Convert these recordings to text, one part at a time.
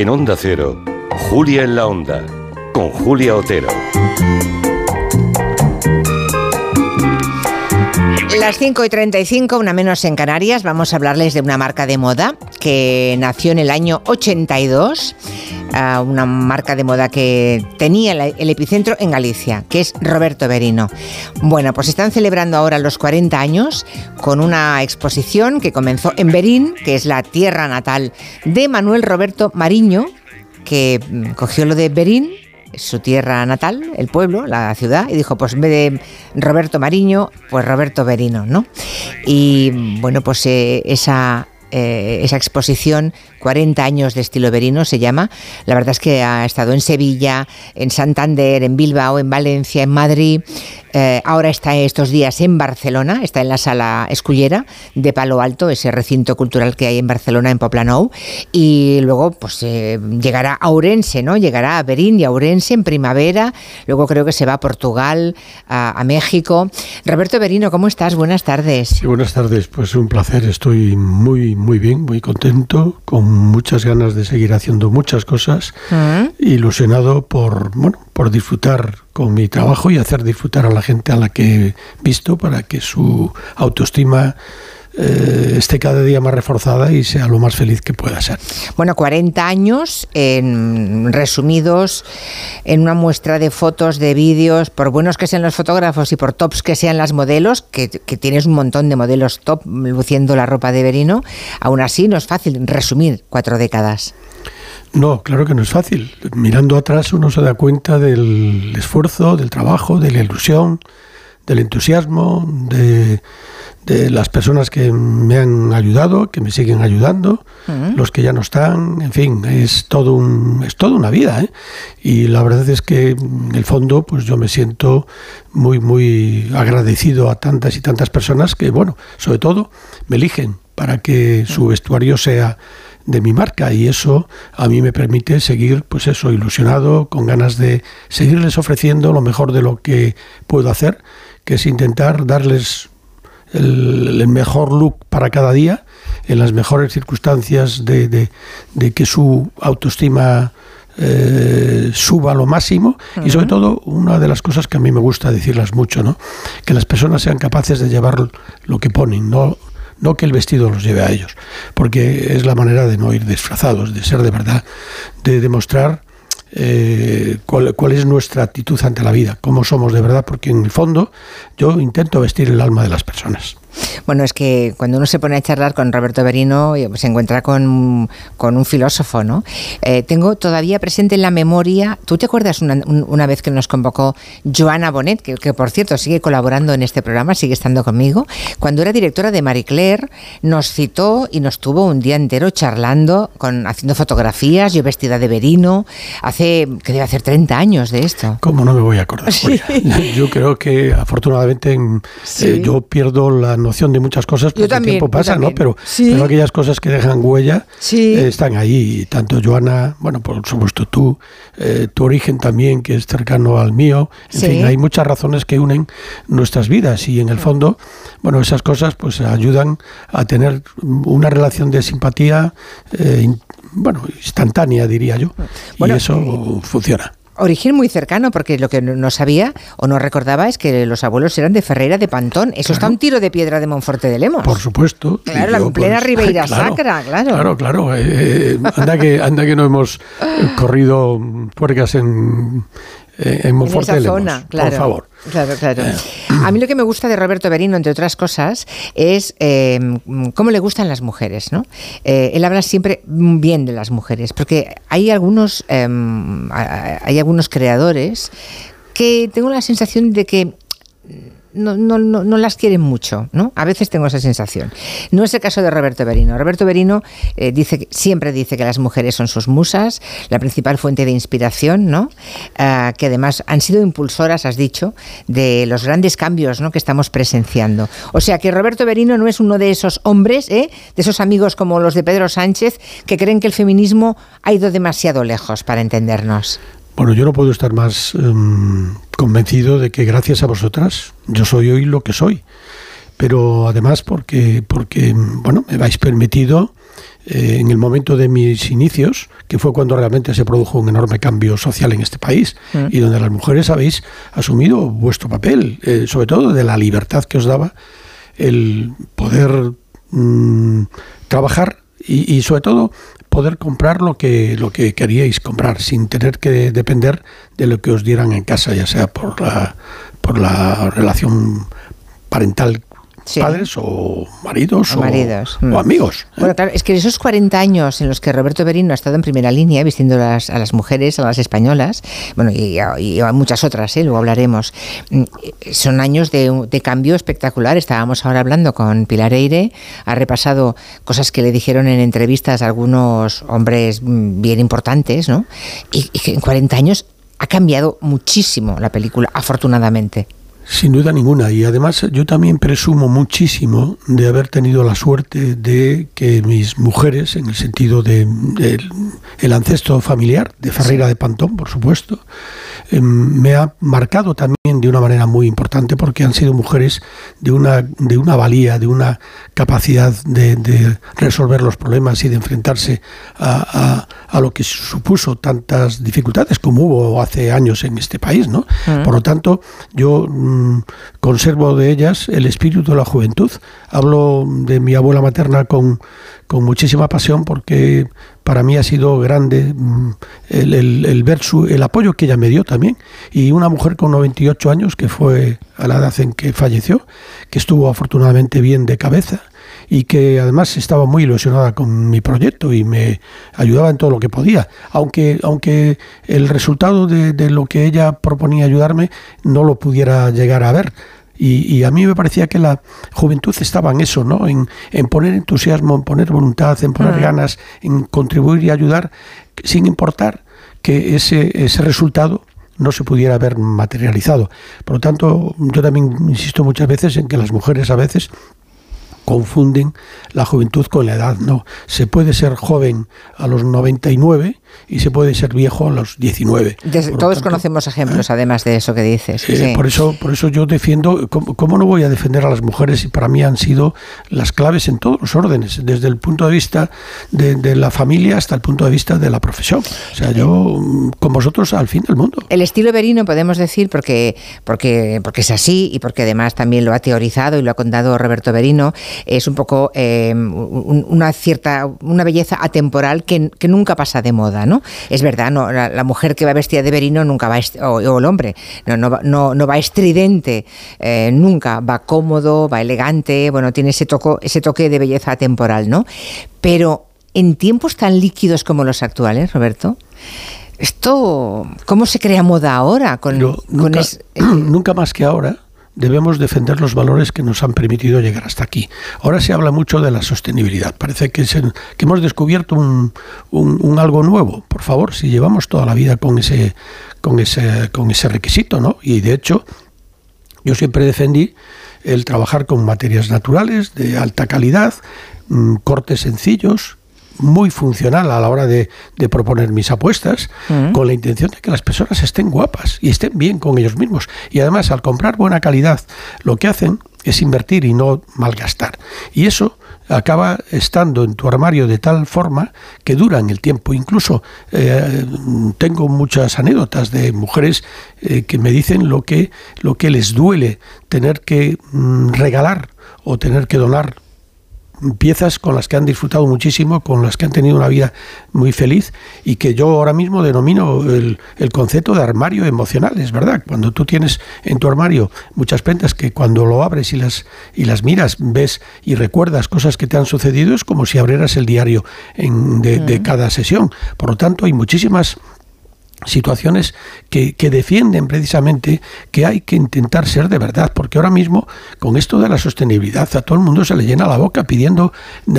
En Onda Cero, Julia en la Onda, con Julia Otero. Las 5 y 35, una menos en Canarias, vamos a hablarles de una marca de moda que nació en el año 82, una marca de moda que tenía el, epicentro en Galicia, que es Roberto Berino. Bueno, pues están celebrando ahora los 40 años con una exposición que comenzó en Berín, que es la tierra natal de Manuel Roberto Mariño, que mm, cogió lo de Berín su tierra natal, el pueblo, la ciudad, y dijo, pues en vez de Roberto Mariño, pues Roberto Berino, ¿no? Y bueno, pues eh, esa, eh, esa exposición 40 años de estilo verino se llama. La verdad es que ha estado en Sevilla, en Santander, en Bilbao, en Valencia, en Madrid. Eh, ahora está estos días en Barcelona, está en la sala Escullera de Palo Alto, ese recinto cultural que hay en Barcelona, en Poplanou. Y luego pues eh, llegará a Ourense, ¿no? Llegará a Berín y a Ourense en primavera. Luego creo que se va a Portugal, a, México. Roberto Berino, ¿cómo estás? Buenas tardes. Sí, buenas tardes. Pues un placer. Estoy muy, muy bien, muy contento, con muchas ganas de seguir haciendo muchas cosas, Mm. ilusionado por, bueno, por disfrutar con mi trabajo y hacer disfrutar a la gente a la que he visto para que su autoestima eh, esté cada día más reforzada y sea lo más feliz que pueda ser. Bueno, 40 años en, resumidos en una muestra de fotos, de vídeos, por buenos que sean los fotógrafos y por tops que sean las modelos, que, que, tienes un montón de modelos top luciendo la ropa de Berino, aún así no es fácil resumir cuatro décadas. No, claro que no es fácil. Mirando atrás uno se da cuenta del esfuerzo, del trabajo, de la ilusión, del entusiasmo, de, de las personas que me han ayudado, que me siguen ayudando, uh -huh. los que ya no están, en fin, es todo un, es toda una vida, ¿eh? Y la verdad es que en el fondo, pues yo me siento muy, muy agradecido a tantas y tantas personas que, bueno, sobre todo me eligen para que su vestuario sea de mi marca y eso a mí me permite seguir pues eso ilusionado con ganas de seguirles ofreciendo lo mejor de lo que puedo hacer que es intentar darles el, el mejor look para cada día en las mejores circunstancias de, de, de que su autoestima eh, suba a lo máximo. Uh -huh. y sobre todo una de las cosas que a mí me gusta decirlas mucho no que las personas sean capaces de llevar lo que ponen no no que el vestido los lleve a ellos, porque es la manera de no ir disfrazados, de ser de verdad, de demostrar eh, cuál, cuál, es nuestra actitud ante la vida, cómo somos de verdad, porque en el fondo yo intento vestir el alma de las personas. Bueno, es que cuando uno se pone a charlar con Roberto Berino se encuentra con, con un filósofo, ¿no? Eh, tengo todavía presente en la memoria, ¿tú te acuerdas una, una vez que nos convocó Joana Bonet, que, que, por cierto sigue colaborando en este programa, sigue estando conmigo, cuando era directora de Marie Claire, nos citó y nos tuvo un día entero charlando, con, haciendo fotografías, yo vestida de Berino, hace, que debe hacer 30 años de esto. ¿Cómo no me voy a acordar? Sí. Yo creo que afortunadamente sí. eh, yo pierdo la noción de muchas cosas porque también, el tiempo pasa, ¿no? Pero, sí. pero, aquellas cosas que dejan huella sí. eh, están ahí. Tanto Joana, bueno, por supuesto tú, eh, tu origen también, que es cercano al mío. En fin, hay muchas razones que unen nuestras vidas y en el fondo, bueno, esas cosas pues ayudan a tener una relación de simpatía, eh, bueno, instantánea, diría yo. Bueno, y eso funciona origen muy cercano, porque lo que no sabía o no recordaba es que los abuelos eran de Ferreira de Pantón. Eso claro. está un tiro de piedra de Monforte de Lemos. Por supuesto. Claro, la plena pues, Ribeira claro, Sacra, claro. Claro, claro. Eh, anda, que, anda que no hemos corrido puercas en, eh, en Monforte en esa de Lemos, zona, claro. por favor. Claro, claro. Eh. A mí lo que me gusta de Roberto Berino, entre otras cosas, es eh, cómo le gustan las mujeres, ¿no? Eh, él habla siempre bien de las mujeres, porque hay algunos, em, hay algunos creadores que tengo la sensación de que no, no, no, no, las quieren mucho, ¿no? A veces tengo esa sensación. No es el caso de Roberto Berino. Roberto Berino eh, dice, siempre dice que las mujeres son sus musas, la principal fuente de inspiración, ¿no? Uh, que además han sido impulsoras, has dicho, de los grandes cambios ¿no? que estamos presenciando. O sea que Roberto Berino no es uno de esos hombres, ¿eh? de esos amigos como los de Pedro Sánchez, que creen que el feminismo ha ido demasiado lejos para entendernos. Bueno, yo no puedo estar más um, convencido de que gracias a vosotras yo soy hoy lo que soy. Pero además porque, porque bueno, me habéis permitido eh, en el momento de mis inicios, que fue cuando realmente se produjo un enorme cambio social en este país mm. y donde las mujeres habéis asumido vuestro papel, eh, sobre todo de la libertad que os daba el poder mm, trabajar y, sobre todo poder comprar lo que lo que queríais comprar sin tener que depender de lo que os dieran en casa, ya sea por la por la relación parental padres o maridos o, mm. amigos. ¿eh? Bueno, claro, es que esos 40 años en los que Roberto Berino ha estado en primera línea vistiendo a las mujeres, a las españolas, bueno, y, a, muchas otras, ¿eh? luego hablaremos, mm, son años de, de, cambio espectacular. Estábamos ahora hablando con Pilar Eire, ha repasado cosas que le dijeron en entrevistas a algunos hombres mm, bien importantes, ¿no? Y, y que en 40 años ha cambiado muchísimo la película, afortunadamente. Sin duda ninguna. Y además yo también presumo muchísimo de haber tenido la suerte de que mis mujeres, en el sentido de, el ancestro familiar, de Ferreira de Pantón, por supuesto, me ha marcado también de una manera muy importante porque han sido mujeres de una, de una valía, de una capacidad de, resolver los problemas y de enfrentarse a, a, lo que supuso tantas dificultades como hubo hace años en este país. ¿no? Mm. Por lo tanto, yo mm, conservo de ellas el espíritu de la juventud. Hablo de mi abuela materna con, con muchísima pasión porque para mí ha sido grande mm, el, el, ver su, el apoyo que ella me dio también. Y una mujer con 98 años, que fue a la edad en que falleció, que estuvo afortunadamente bien de cabeza y que además estaba muy ilusionada con mi proyecto y me ayudaba en todo lo que podía, aunque, aunque el resultado de, lo que ella proponía ayudarme no lo pudiera llegar a ver. Y, a mí me parecía que la juventud estaba en eso, ¿no? En, poner entusiasmo, en poner voluntad, en poner ganas, en contribuir y ayudar, sin importar que ese, ese resultado no se pudiera haber materializado. Por lo tanto, yo también insisto muchas veces en que las mujeres a veces confunden la juventud con la edad. No, se puede ser joven a los 99 y se puede ser viejo a los 19. todos conocemos ejemplos, ¿eh? además de eso que dices. Eh, por, eso, por eso yo defiendo, ¿cómo, no voy a defender a las mujeres para mí han sido las claves en todos los órdenes, desde el punto de vista de, la familia hasta el punto de vista de la profesión? O sea, yo con vosotros al fin del mundo. El estilo Berino podemos decir, porque, porque, porque es así y porque además también lo ha teorizado y lo ha contado Roberto Berino, es un poco eh, una cierta, una belleza atemporal que, que nunca pasa de moda. ¿No? Es verdad, no, la, mujer que va vestida de verino nunca va, o, el hombre, no, no, no, va estridente, eh, nunca, va cómodo, va elegante, bueno, tiene ese, toco, ese toque de belleza temporal, ¿no? Pero en tiempos tan líquidos como los actuales, Roberto, esto, ¿cómo se crea moda ahora? Con, nunca más que ahora debemos defender los valores que nos han permitido llegar hasta aquí. Ahora se habla mucho de la sostenibilidad. Parece que, hemos descubierto un, un, algo nuevo. Por favor, si llevamos toda la vida con ese, con ese, con ese requisito, ¿no? Y de hecho, yo siempre defendí el trabajar con materias naturales de alta calidad, mm, cortes sencillos, muy funcional a la hora de, proponer mis apuestas, mm. con la intención de que las personas estén guapas y estén bien con ellos mismos. Y además, al comprar buena calidad, lo que hacen es invertir y no malgastar. Y eso acaba estando en tu armario de tal forma que dura en el tiempo. Incluso eh, tengo muchas anécdotas de mujeres eh, que me dicen lo que, lo que les duele tener que mm, regalar o tener que donar piezas con las que han disfrutado muchísimo, con las que han tenido una vida muy feliz y que yo ahora mismo denomino el, concepto de armario emocional, es verdad. Cuando tú tienes en tu armario muchas prendas que cuando lo abres y las, y las miras ves y recuerdas cosas que te han sucedido, es como si abrieras el diario de, de cada sesión. Por lo tanto, hay muchísimas situaciones que, que, defienden precisamente que hay que intentar ser de verdad, porque ahora mismo con esto de la sostenibilidad a todo el mundo se le llena la boca pidiendo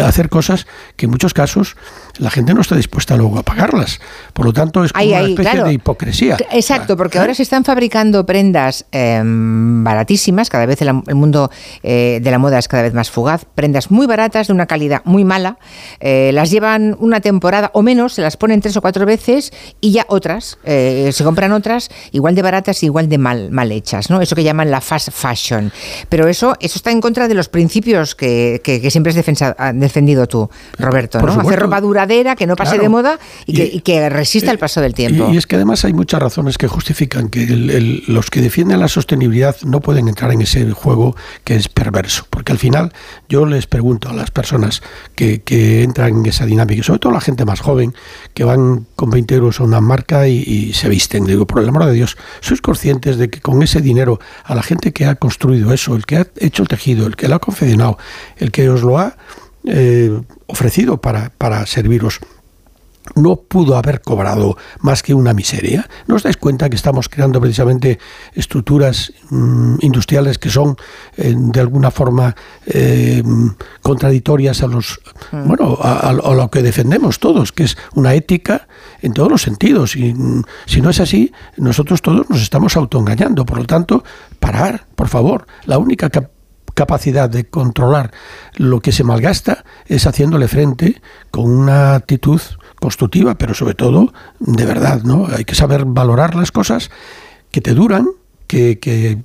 hacer cosas que en muchos casos la gente no está dispuesta luego a pagarlas. Por lo tanto, es como una especie de hipocresía. Exacto, porque ahora se están fabricando prendas em, baratísimas, cada vez el, mundo eh, de la moda es cada vez más fugaz, prendas muy baratas, de una calidad muy mala, eh, las llevan una temporada o menos, se las ponen tres o cuatro veces y ya otras, eh, se compran otras igual de baratas y igual de mal, mal hechas, ¿no? Eso que llaman la fast fashion. Pero eso, eso está en contra de los principios que, siempre has defendido tú, Roberto, ¿no? Hacer ropa que no pase de moda y, que, resista el paso del tiempo. Y, es que además hay muchas razones que justifican que los que defienden la sostenibilidad no pueden entrar en ese juego que es perverso. Porque al final yo les pregunto a las personas que, entran en esa dinámica, sobre todo la gente más joven, que van con 20 euros a una marca y, se visten. Digo, por el amor de Dios, ¿sois conscientes de que con ese dinero a la gente que ha construido eso, el que ha hecho el tejido, el que lo ha confeccionado, el que os lo ha eh, ofrecido para, para serviros, no pudo haber cobrado más que una miseria. ¿No os dais cuenta que estamos creando precisamente estructuras mm, industriales que son eh, de alguna forma eh, contradictorias a los mm. bueno a, lo que defendemos todos, que es una ética en todos los sentidos? Y mm, si no es así, nosotros todos nos estamos autoengañando. Por lo tanto, parar, por favor. La única capacidad de controlar lo que se malgasta es haciéndole frente con una actitud constructiva, pero sobre todo de verdad, ¿no? Hay que saber valorar las cosas que te duran, que,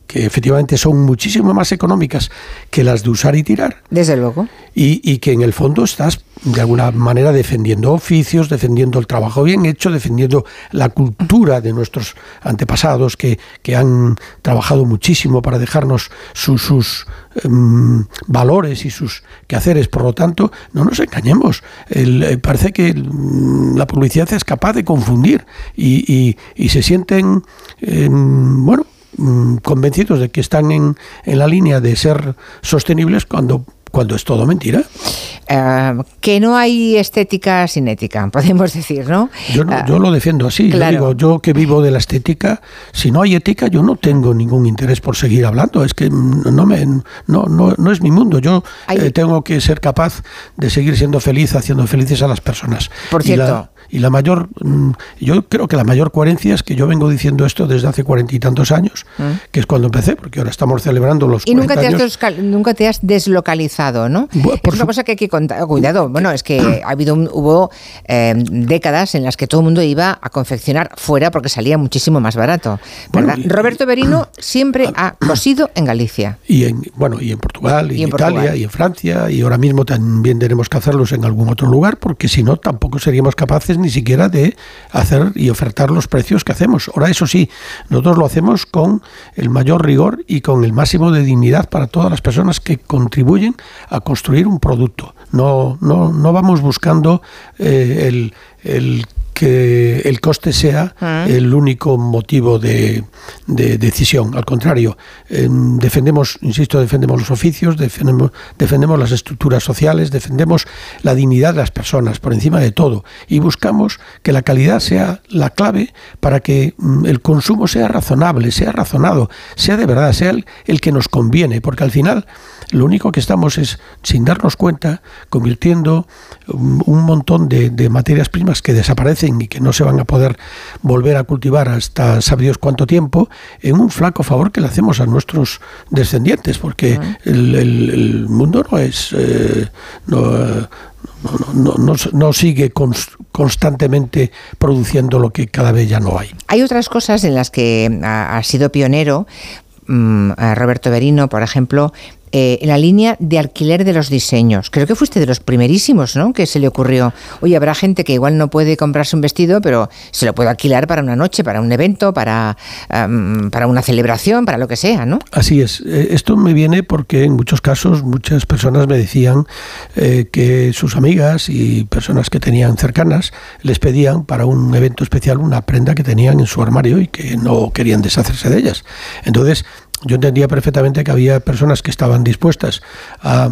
que, efectivamente son muchísimo más económicas que las de usar y tirar. Desde luego. Y, y, que en el fondo estás de alguna manera defendiendo oficios, defendiendo el trabajo bien hecho, defendiendo la cultura de nuestros antepasados que, que han trabajado muchísimo para dejarnos sus, sus Em, valores y sus quehaceres. Por lo tanto, no nos engañemos. Eh, parece que mm, la publicidad es capaz de confundir y, se sienten, em, bueno, mm, convencidos de que están en, en la línea de ser sostenibles cuando cuando es todo mentira. Eh, que no hay estética sin ética, podemos decir, ¿no? Yo, eh, yo lo defiendo así. Yo digo, yo que vivo de la estética, si no hay ética, yo no tengo ningún interés por seguir hablando. Es que no, me, no, no, no es mi mundo. Yo eh, tengo que ser capaz de seguir siendo feliz, haciendo felices a las personas. Por cierto. Y la mayor, mm, yo creo que la mayor coherencia es que yo vengo diciendo esto desde hace cuarenta y tantos años, mm. que es cuando empecé, porque ahora estamos celebrando los y nunca te, has nunca te has deslocalizado, ¿no? es una cosa que hay que contar. Cuidado, bueno, es que ha habido hubo em, décadas en las que todo el mundo iba a confeccionar fuera porque salía muchísimo más barato. Roberto Berino siempre ha cosido en Galicia. Y en, bueno, y en Portugal, y, en, Italia, y en Francia, y ahora mismo también tenemos que hacerlos en algún otro lugar, porque si no, tampoco seríamos capaces ni siquiera de hacer y ofertar los precios que hacemos. Ahora, eso sí, nosotros lo hacemos con el mayor rigor y con el máximo de dignidad para todas las personas que contribuyen a construir un producto. No, no, no vamos buscando eh, el, el que el coste sea ah. el único motivo de, decisión. Al contrario, em, defendemos, insisto, defendemos los oficios, defendemos, defendemos las estructuras sociales, defendemos la dignidad de las personas por encima de todo y buscamos que la calidad sea la clave para que mm, el consumo sea razonable, sea razonado, sea de verdad, sea el que nos conviene, porque al final lo único que estamos es, sin darnos cuenta, convirtiendo un montón de, materias primas que desaparecen y que no se van a poder volver a cultivar hasta sabe Dios cuánto tiempo, en un flaco favor que le hacemos a nuestros descendientes, porque el, mundo no es... Eh, no, no, sigue constantemente produciendo lo que cada vez ya no hay. Hay otras cosas en las que ha, sido pionero, mm, Roberto Berino, por ejemplo, eh, la línea de alquiler de los diseños. Creo que fuiste de los primerísimos, ¿no? Que se le ocurrió, oye, habrá gente que igual no puede comprarse un vestido, pero se lo puede alquilar para una noche, para un evento, para, para una celebración, para lo que sea, ¿no? Así es. Eh, esto me viene porque en muchos casos muchas personas me decían eh, que sus amigas y personas que tenían cercanas les pedían para un evento especial una prenda que tenían en su armario y que no querían deshacerse de ellas. Entonces, yo entendía perfectamente que había personas que estaban dispuestas a,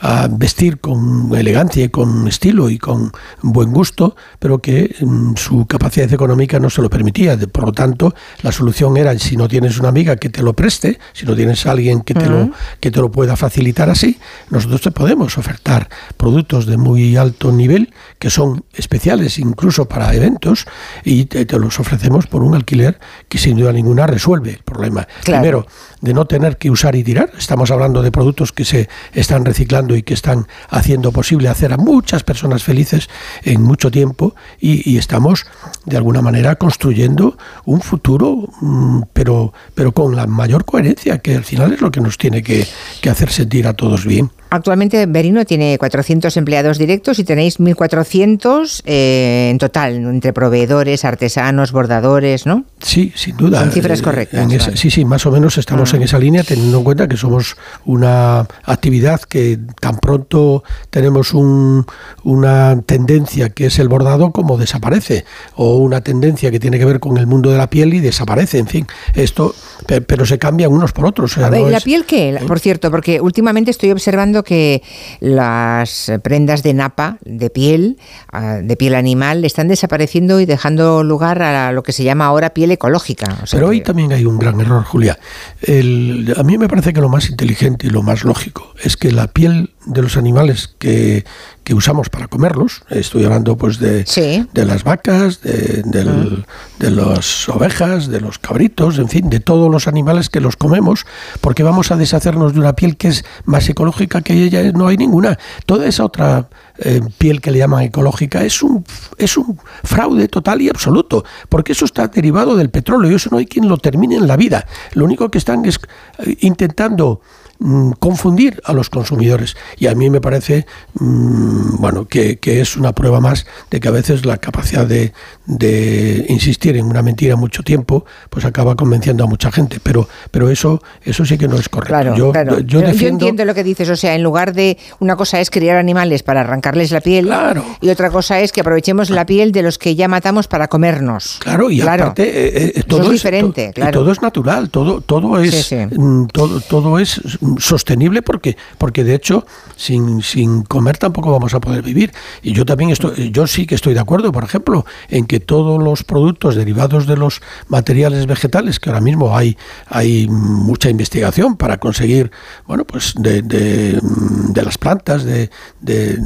a vestir con elegancia y con estilo y con buen gusto, pero que mm, su capacidad económica no se lo permitía. Por lo tanto, la solución era, si no tienes una amiga que te lo preste, si no tienes a alguien que te, lo, que te lo pueda facilitar así, nosotros te podemos ofertar productos de muy alto nivel que son especiales incluso para eventos y te, los ofrecemos por un alquiler que sin duda ninguna resuelve el problema. Primero, de no tener que usar y tirar. Estamos hablando de productos que se están reciclando y que están haciendo posible hacer a muchas personas felices en mucho tiempo y, estamos de alguna manera construyendo un futuro, mm, pero, pero con la mayor coherencia, que al final es lo que nos tiene que, que hacer sentir a todos bien. Actualmente Berino tiene 400 empleados directos y tenéis 1.400 eh, en total, entre proveedores, artesanos, bordadores, ¿no? Sí, sin duda. Son cifras eh, correctas. Sí, sí, más o menos estamos ah. en esa línea, teniendo en cuenta que somos una actividad que tan pronto tenemos un, una tendencia que es el bordado como desaparece, o una tendencia que tiene que ver con el mundo de la piel y desaparece, en fin. Esto, pero se cambian unos por otros. ¿y ¿La piel qué? ¿Eh? Por cierto, porque últimamente estoy observando que las prendas de napa, de piel, ah, de piel animal, están desapareciendo y dejando lugar a lo que se llama ahora piel ecológica. Pero hoy también hay un gran error, Julia. a mí me parece que lo más inteligente y lo más lógico es que la piel de los animales que, usamos para comerlos, estoy hablando pues de, de las vacas, de, de las ovejas, de los cabritos, en fin, de todos los animales que los comemos, porque vamos a deshacernos de una piel que es más ecológica que ella, no hay ninguna. Toda esa otra eh, piel que le llaman ecológica es un, es un fraude total y absoluto, porque eso está derivado del petróleo y eso no hay quien lo termine en la vida. Lo único que están es eh, intentando Mm, confundir a los consumidores. Y a mí me parece mm, bueno que, es una prueba más de que a veces la capacidad de, de, insistir en una mentira mucho tiempo pues acaba convenciendo a mucha gente. Pero, pero eso, eso sí que no es correcto. yo, Yo, entiendo lo que dices. O sea, en lugar de una cosa es criar animales para arrancarles la piel y otra cosa es que aprovechemos la piel de los que ya matamos para comernos. Claro, y aparte eh, eh, todo es diferente. todo es natural, todo, todo es mm, todo, todo es sostenible porque, porque de hecho sin, sin comer tampoco vamos a poder vivir. Y yo también estoy, yo sí que estoy de acuerdo, por ejemplo, en que todos los productos derivados de los materiales vegetales, que ahora mismo hay, hay mucha investigación para conseguir, bueno, pues de, de, de las plantas, de, de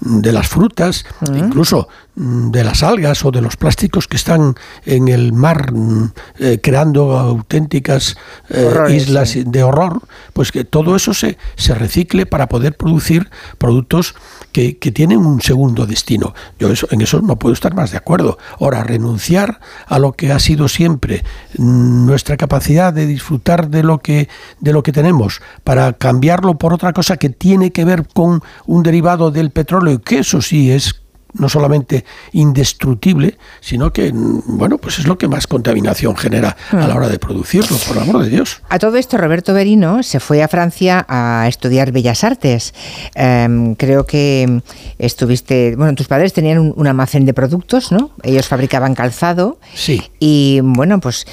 de las frutas, incluso de las algas o de los plásticos que están en el mar mm, eh, creando auténticas eh, islas de horror, pues que todo eso se, se recicle para poder producir productos que, tienen un segundo destino. Yo eso, en eso no puedo estar más de acuerdo. Ahora, renunciar a lo que ha sido siempre mm, nuestra capacidad de disfrutar de lo que, de lo que tenemos para cambiarlo por otra cosa que tiene que ver con un derivado del petróleo, que eso sí es no solamente indestructible, sino que, bueno, pues es lo que más contaminación genera a la hora de producirlo, por el amor de Dios. A todo esto, Roberto Berino se fue a Francia a estudiar Bellas Artes. Em, creo que estuviste, bueno, tus padres tenían un, almacén de productos, ¿no? Ellos fabricaban calzado. Sí. Y, bueno, pues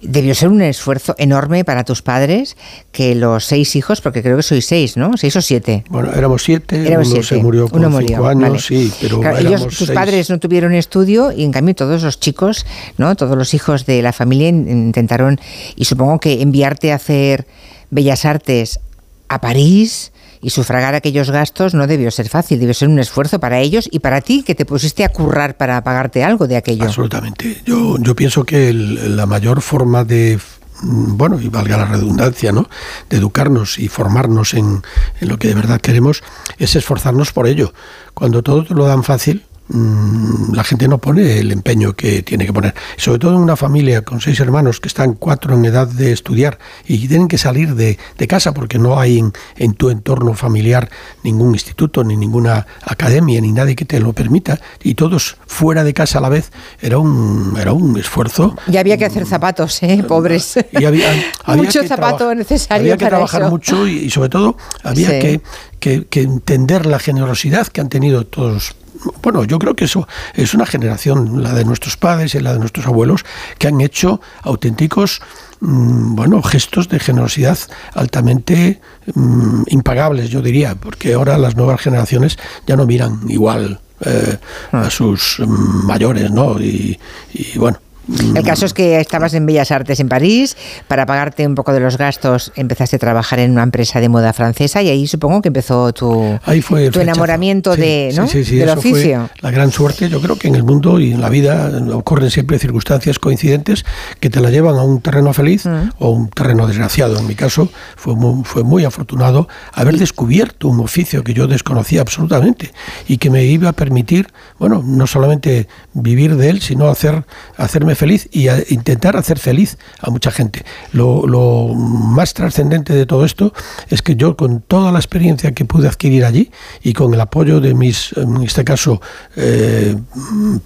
debió ser un esfuerzo enorme para tus padres que los seis hijos, porque creo que sois seis, ¿no? Seis o siete. Bueno, éramos siete, uno se murió con cinco años, sí, pero ellos, tus padres no tuvieron estudio y en cambio todos los chicos, ¿no? Todos los hijos de la familia intentaron y supongo que enviarte a hacer bellas artes a París y sufragar aquellos gastos no debió ser fácil, debió ser un esfuerzo para ellos y para ti que te pusiste a currar para pagarte algo de aquello. Absolutamente. Yo, yo pienso que la mayor forma de mm, bueno, y valga la redundancia, ¿no? De educarnos y formarnos en, en, lo que de verdad queremos, es esforzarnos por ello. Cuando todo lo dan fácil, Mm, la gente no pone el empeño que tiene que poner. Sobre todo en una familia con seis hermanos que están cuatro en edad de estudiar y tienen que salir de, casa porque no hay en, tu entorno familiar ningún instituto, ni ninguna academia, ni nadie que te lo permita, y todos fuera de casa a la vez, era un, era un esfuerzo. Y había que hacer zapatos, ¿eh? pobres. Y había, Mucho zapato necesario. Había que trabajar mucho y, sobre todo había que, que, que entender la generosidad que han tenido todos bueno, yo creo que eso es una generación, la de nuestros padres y la de nuestros abuelos, que han hecho auténticos mm, bueno, gestos de generosidad altamente mm, impagables, yo diría, porque ahora las nuevas generaciones ya no miran igual eh, a ah. sus mm, mayores, ¿no? y bueno, el caso es que estabas en Bellas Artes en París, para pagarte un poco de los gastos empezaste a trabajar en una empresa de moda francesa y ahí supongo que empezó tu, tu enamoramiento de, ¿no? del oficio. la gran suerte, yo creo que en el mundo y en la vida ocurren siempre circunstancias coincidentes que te la llevan a un terreno feliz mm. o un terreno desgraciado. En mi caso fue muy, fue muy afortunado haber descubierto un oficio que yo desconocía absolutamente y que me iba a permitir, bueno, no solamente vivir de él, sino hacer, hacerme feliz y intentar hacer feliz a mucha gente. Lo, más trascendente de todo esto es que yo con toda la experiencia que pude adquirir allí y con el apoyo de mis, en este caso, eh,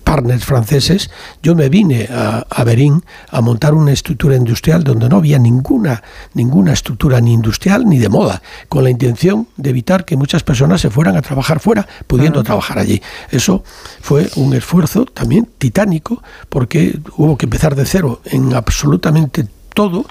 partners franceses, yo me vine a, a Berín a montar una estructura industrial donde no había ninguna, ninguna estructura ni industrial ni de moda, con la intención de evitar que muchas personas se fueran a trabajar fuera, pudiendo trabajar allí. Eso fue un esfuerzo también titánico porque hubo que empezar de cero en absolutamente todo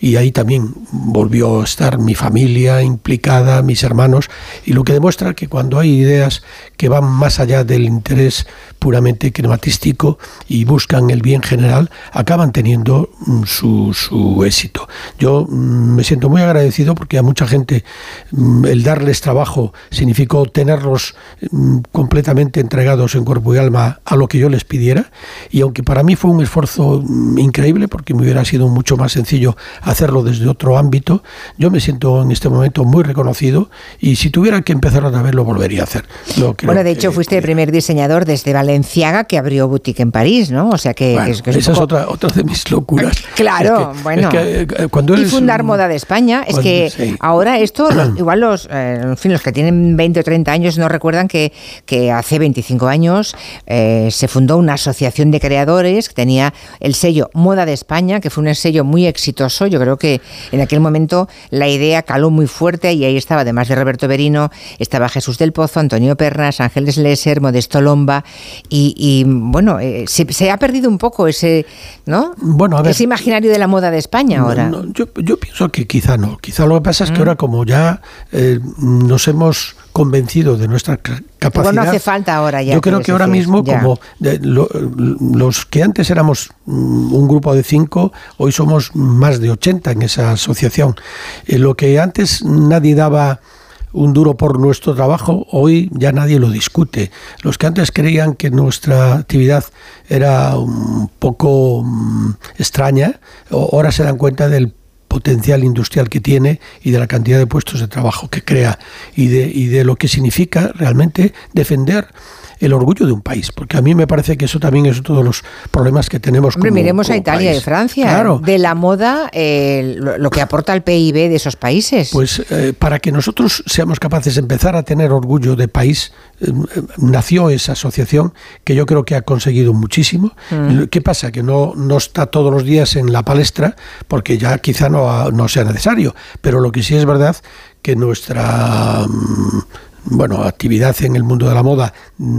y ahí también volvió a estar mi familia implicada, mis hermanos, y lo que demuestra que cuando hay ideas que van más allá del interés puramente crematístico y buscan el bien general, acaban teniendo mm, su, su éxito. Yo mm, me siento muy agradecido porque a mucha gente mm, el darles trabajo significó tenerlos completamente entregados en cuerpo y alma a lo que yo les pidiera, y aunque para mí fue un esfuerzo increíble porque me hubiera sido mucho más sencillo hacerlo desde otro ámbito, yo me siento en este momento muy reconocido y si tuviera que empezar otra vez lo volvería a hacer. bueno, de hecho fuiste el primer diseñador desde Valenciaga que abrió boutique en París, ¿no? O sea que, esa es otra, otra de mis locuras. Claro, bueno. Eh, cuando y fundar Moda de España, es que ahora esto, igual los, eh, en fin, los que tienen 20 o 30 años no recuerdan que, que hace 25 años eh, se fundó una asociación de creadores que tenía el sello Moda de España, que fue un sello muy exitoso. Yo creo que en aquel momento la idea caló muy fuerte y ahí estaba, además de Roberto Berino, estaba Jesús del Pozo, Antonio Pernas, Ángeles Lesser, Modesto Lomba y, bueno, eh, se, ha perdido un poco ese, ¿no? Bueno, ese imaginario de la moda de España ahora. yo, pienso que quizá no. Quizá lo que pasa es que mm. ahora como ya eh, nos hemos convencido de nuestra capacidad. no hace falta ahora ya. Yo creo que ahora mismo, como los que antes éramos mm, un grupo de cinco, hoy somos más de 80 en esa asociación. Eh, lo que antes nadie daba un duro por nuestro trabajo, hoy ya nadie lo discute. Los que antes creían que nuestra actividad era un poco mm, extraña, ahora se dan cuenta del potencial industrial que tiene y de la cantidad de puestos de trabajo que crea y de, y de lo que significa realmente defender el orgullo de un país, porque a mí me parece que eso también es todos los problemas que tenemos. Hombre, miremos a Italia y Francia, claro. de la moda, eh, lo, que aporta el PIB de esos países. Pues eh, para que nosotros seamos capaces de empezar a tener orgullo de país, eh, nació esa asociación que yo creo que ha conseguido muchísimo. Mm. ¿Qué pasa? Que no, no está todos los días en la palestra, porque ya quizá no, no sea necesario, pero lo que sí es verdad que nuestra mm, bueno, actividad en el mundo de la moda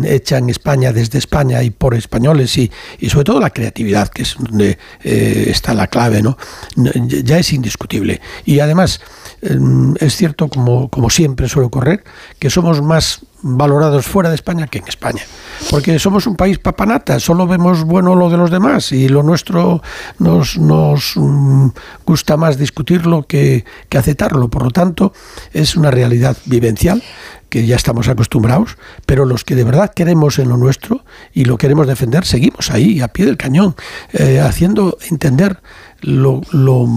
hecha en España, desde España y por españoles y, y sobre todo la creatividad, que es donde eh, está la clave, ¿no? Ya es indiscutible. Y además, em, es cierto, como, como siempre suele ocurrir, que somos más valorados fuera de España que en España. Porque somos un país papanata, solo vemos bueno lo de los demás y lo nuestro nos, nos mm, gusta más discutirlo que, que aceptarlo. Por lo tanto, es una realidad vivencial que ya estamos acostumbrados, pero los que de verdad queremos en lo nuestro y lo queremos defender, seguimos ahí, a pie del cañón, eh, haciendo entender lo, lo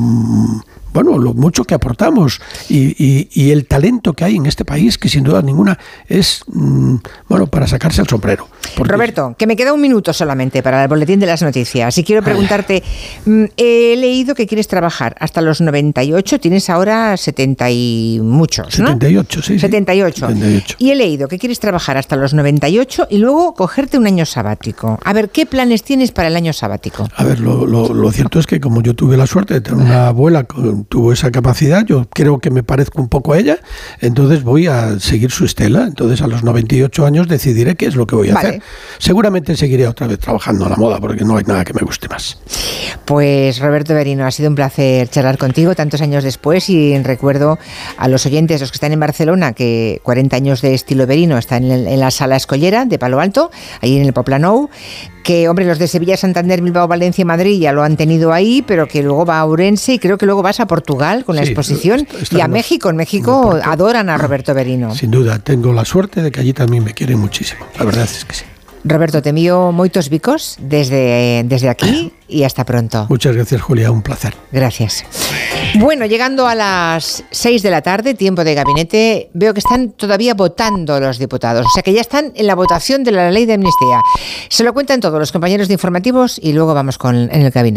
bueno, lo mucho que aportamos y, y, el talento que hay en este país, que sin duda ninguna es, mm, bueno, para sacarse el sombrero. Roberto, que me queda un minuto solamente para el boletín de las noticias. Y quiero preguntarte, mm, he leído que quieres trabajar hasta los 98, tienes ahora 70 y muchos, ¿no? 78, sí. 78. 78. Y he leído que quieres trabajar hasta los 98 y luego cogerte un año sabático. A ver, ¿qué planes tienes para el año sabático? A ver, lo, lo, lo cierto es que como yo tuve la suerte de tener una abuela con tuvo esa capacidad, yo creo que me parezco un poco a ella, entonces voy a seguir su estela. Entonces a los 98 años decidiré qué es lo que voy a hacer. Seguramente seguiré otra vez trabajando en la moda porque no hay nada que me guste más. Pues Roberto Berino, ha sido un placer charlar contigo tantos años después y recuerdo a los oyentes, los que están en Barcelona, que 40 años de estilo Berino están en, la sala escollera de Palo Alto, ahí en el Poplanou, que, hombre, los de Sevilla, Santander, Bilbao, Valencia y Madrid ya lo han tenido ahí, pero que luego va a Ourense y creo que luego vas a Portugal con la exposición y a México. En México adoran a Roberto Berino. Sin duda, tengo la suerte de que allí también me quieren muchísimo. La verdad es que sí. Roberto, te envío moitos bicos desde, desde aquí y hasta pronto. Muchas gracias, Julia, un placer. Gracias. Bueno, llegando a las 6 de la tarde, tiempo de gabinete, veo que están todavía votando los diputados, o sea que ya están en la votación de la ley de amnistía. Se lo cuentan todos los compañeros de informativos y luego vamos con en el gabinete.